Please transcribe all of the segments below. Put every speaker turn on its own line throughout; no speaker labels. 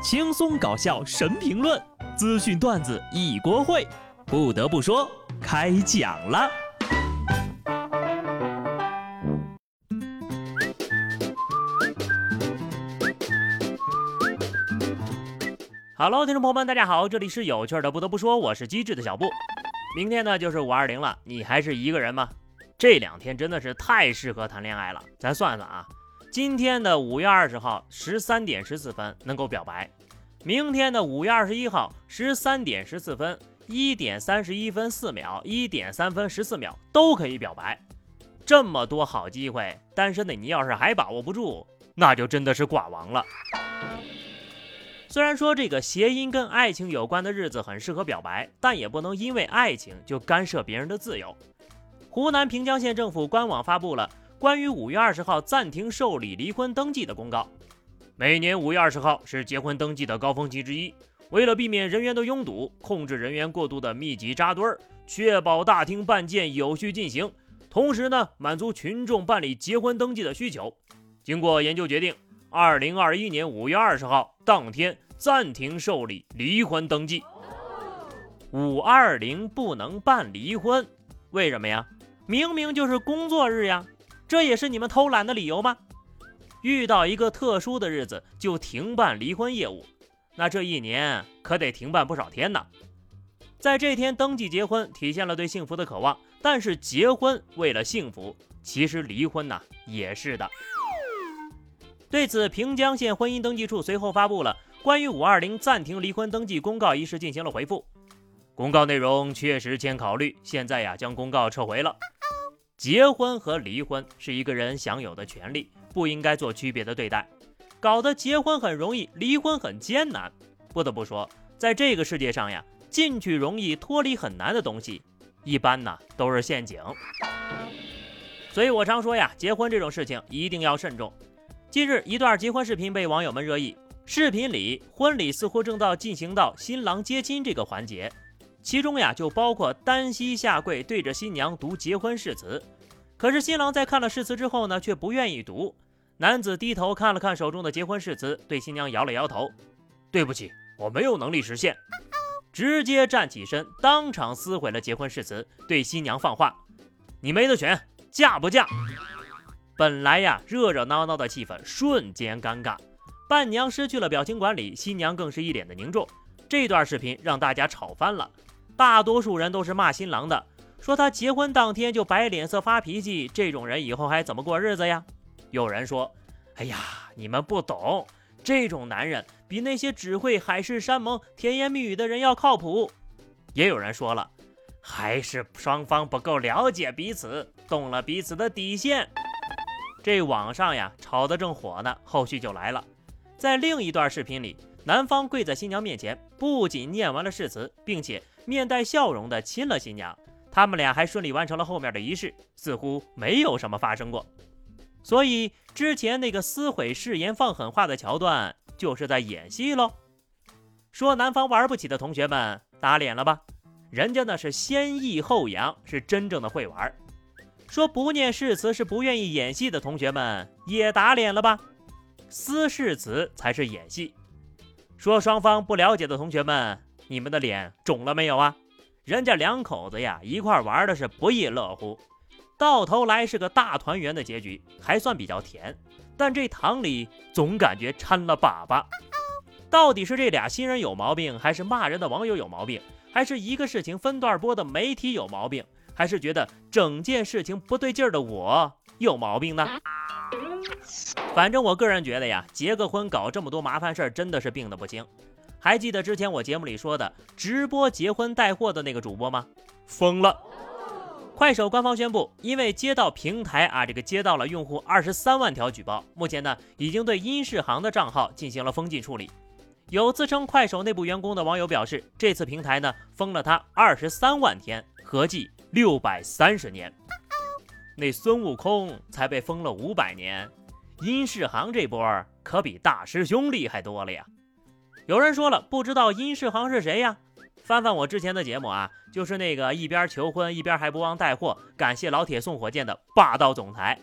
轻松搞笑神评论，资讯段子一锅烩。不得不说，开讲了。Hello，听众朋友们，大家好，这里是有趣的。不得不说，我是机智的小布。明天呢就是五二零了，你还是一个人吗？这两天真的是太适合谈恋爱了。咱算算啊，今天的五月二十号十三点十四分能够表白，明天的五月二十一号十三点十四分、一点三十一分四秒、一点三分十四秒都可以表白。这么多好机会，单身的你要是还把握不住，那就真的是寡王了。虽然说这个谐音跟爱情有关的日子很适合表白，但也不能因为爱情就干涉别人的自由。湖南平江县政府官网发布了关于五月二十号暂停受理离婚登记的公告。每年五月二十号是结婚登记的高峰期之一，为了避免人员的拥堵，控制人员过度的密集扎堆儿，确保大厅办件有序进行，同时呢满足群众办理结婚登记的需求，经过研究决定。二零二一年五月二十号当天暂停受理离婚登记。五二零不能办离婚，为什么呀？明明就是工作日呀，这也是你们偷懒的理由吗？遇到一个特殊的日子就停办离婚业务，那这一年可得停办不少天呢。在这天登记结婚，体现了对幸福的渴望，但是结婚为了幸福，其实离婚呢也是的。对此，平江县婚姻登记处随后发布了关于五二零暂停离婚登记公告一事进行了回复。公告内容确实欠考虑，现在呀将公告撤回了。结婚和离婚是一个人享有的权利，不应该做区别的对待。搞得结婚很容易，离婚很艰难。不得不说，在这个世界上呀，进去容易脱离很难的东西，一般呢都是陷阱。所以我常说呀，结婚这种事情一定要慎重。近日，一段结婚视频被网友们热议。视频里，婚礼似乎正到进行到新郎接亲这个环节，其中呀就包括单膝下跪对着新娘读结婚誓词。可是新郎在看了誓词之后呢，却不愿意读。男子低头看了看手中的结婚誓词，对新娘摇了摇头：“对不起，我没有能力实现。”直接站起身，当场撕毁了结婚誓词，对新娘放话：“你没得选，嫁不嫁？”本来呀，热热闹闹的气氛瞬间尴尬，伴娘失去了表情管理，新娘更是一脸的凝重。这段视频让大家吵翻了，大多数人都是骂新郎的，说他结婚当天就摆脸色发脾气，这种人以后还怎么过日子呀？有人说：“哎呀，你们不懂，这种男人比那些只会海誓山盟、甜言蜜语的人要靠谱。”也有人说了，还是双方不够了解彼此，动了彼此的底线。这网上呀吵得正火呢，后续就来了。在另一段视频里，男方跪在新娘面前，不仅念完了誓词，并且面带笑容的亲了新娘。他们俩还顺利完成了后面的仪式，似乎没有什么发生过。所以之前那个撕毁誓言、放狠话的桥段，就是在演戏喽。说男方玩不起的同学们打脸了吧？人家那是先抑后扬，是真正的会玩。说不念誓词是不愿意演戏的同学们也打脸了吧？撕誓词才是演戏。说双方不了解的同学们，你们的脸肿了没有啊？人家两口子呀一块玩的是不亦乐乎，到头来是个大团圆的结局，还算比较甜。但这糖里总感觉掺了粑粑。到底是这俩新人有毛病，还是骂人的网友有毛病，还是一个事情分段播的媒体有毛病？还是觉得整件事情不对劲儿的我有毛病呢？反正我个人觉得呀，结个婚搞这么多麻烦事儿，真的是病得不轻。还记得之前我节目里说的直播结婚带货的那个主播吗？疯了！快手官方宣布，因为接到平台啊，这个接到了用户二十三万条举报，目前呢已经对殷世航的账号进行了封禁处理。有自称快手内部员工的网友表示，这次平台呢封了他二十三万天，合计。六百三十年，那孙悟空才被封了五百年，殷世航这波可比大师兄厉害多了呀！有人说了，不知道殷世航是谁呀？翻翻我之前的节目啊，就是那个一边求婚一边还不忘带货，感谢老铁送火箭的霸道总裁。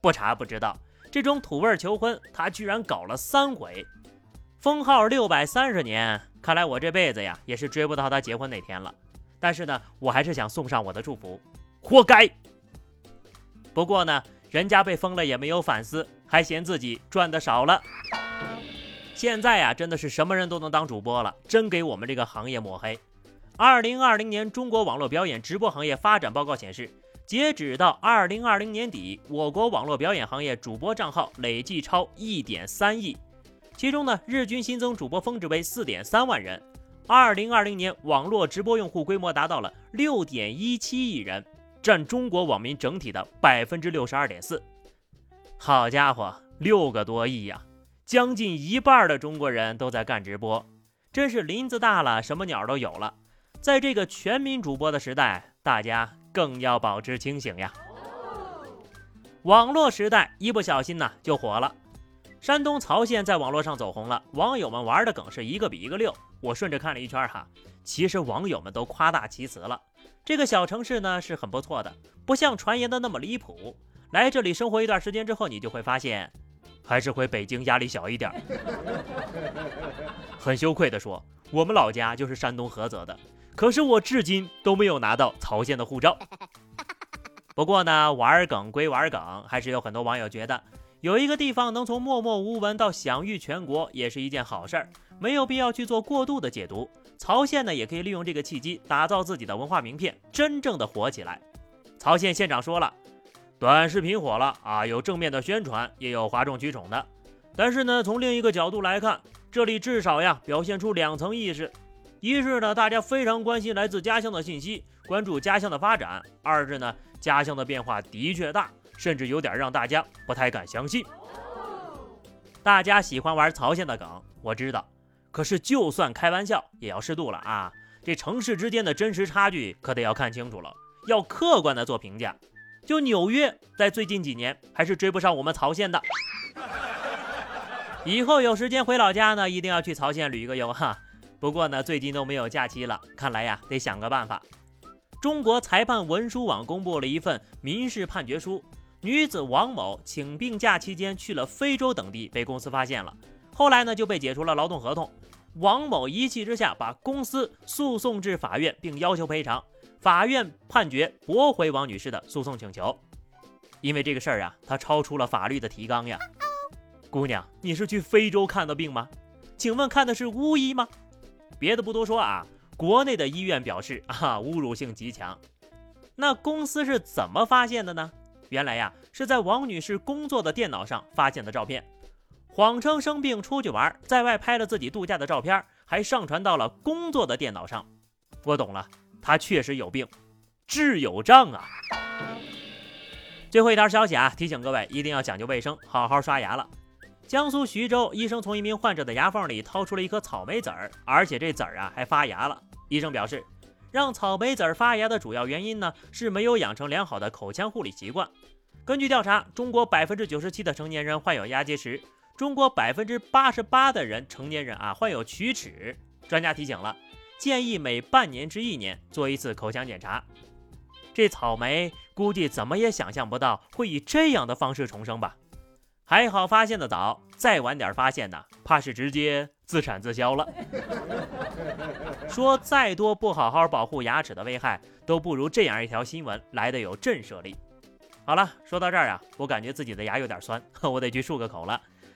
不查不知道，这种土味求婚他居然搞了三回。封号六百三十年，看来我这辈子呀也是追不到他结婚那天了。但是呢，我还是想送上我的祝福，活该。不过呢，人家被封了也没有反思，还嫌自己赚的少了。现在呀，真的是什么人都能当主播了，真给我们这个行业抹黑。二零二零年中国网络表演直播行业发展报告显示。截止到二零二零年底，我国网络表演行业主播账号累计超一点三亿，其中呢，日均新增主播峰值为四点三万人。二零二零年网络直播用户规模达到了六点一七亿人，占中国网民整体的百分之六十二点四。好家伙，六个多亿呀，将近一半的中国人都在干直播，真是林子大了，什么鸟都有了。在这个全民主播的时代，大家。更要保持清醒呀！网络时代一不小心呢就火了。山东曹县在网络上走红了，网友们玩的梗是一个比一个溜。我顺着看了一圈哈，其实网友们都夸大其词了。这个小城市呢是很不错的，不像传言的那么离谱。来这里生活一段时间之后，你就会发现，还是回北京压力小一点。很羞愧的说，我们老家就是山东菏泽的。可是我至今都没有拿到曹县的护照。不过呢，玩梗归玩梗，还是有很多网友觉得，有一个地方能从默默无闻到享誉全国，也是一件好事儿，没有必要去做过度的解读。曹县呢，也可以利用这个契机，打造自己的文化名片，真正的火起来。曹县县长说了，短视频火了啊，有正面的宣传，也有哗众取宠的。但是呢，从另一个角度来看，这里至少呀，表现出两层意识。一是呢，大家非常关心来自家乡的信息，关注家乡的发展；二是呢，家乡的变化的确大，甚至有点让大家不太敢相信。大家喜欢玩曹县的梗，我知道，可是就算开玩笑，也要适度了啊！这城市之间的真实差距可得要看清楚了，要客观的做评价。就纽约在最近几年还是追不上我们曹县的。以后有时间回老家呢，一定要去曹县旅个游哈。不过呢，最近都没有假期了，看来呀，得想个办法。中国裁判文书网公布了一份民事判决书，女子王某请病假期间去了非洲等地，被公司发现了，后来呢就被解除了劳动合同。王某一气之下把公司诉讼至法院，并要求赔偿。法院判决驳回王女士的诉讼请求，因为这个事儿啊，它超出了法律的提纲呀。姑娘，你是去非洲看的病吗？请问看的是巫医吗？别的不多说啊，国内的医院表示啊，侮辱性极强。那公司是怎么发现的呢？原来呀，是在王女士工作的电脑上发现的照片，谎称生病出去玩，在外拍了自己度假的照片，还上传到了工作的电脑上。我懂了，他确实有病，治有障啊。最后一条消息啊，提醒各位一定要讲究卫生，好好刷牙了。江苏徐州医生从一名患者的牙缝里掏出了一颗草莓籽儿，而且这籽儿啊还发芽了。医生表示，让草莓籽儿发芽的主要原因呢是没有养成良好的口腔护理习惯。根据调查，中国百分之九十七的成年人患有牙结石，中国百分之八十八的人成年人啊患有龋齿。专家提醒了，建议每半年至一年做一次口腔检查。这草莓估计怎么也想象不到会以这样的方式重生吧。还好发现的早，再晚点发现呢，怕是直接自产自销了。说再多不好好保护牙齿的危害，都不如这样一条新闻来的有震慑力。好了，说到这儿啊，我感觉自己的牙有点酸，我得去漱个口了。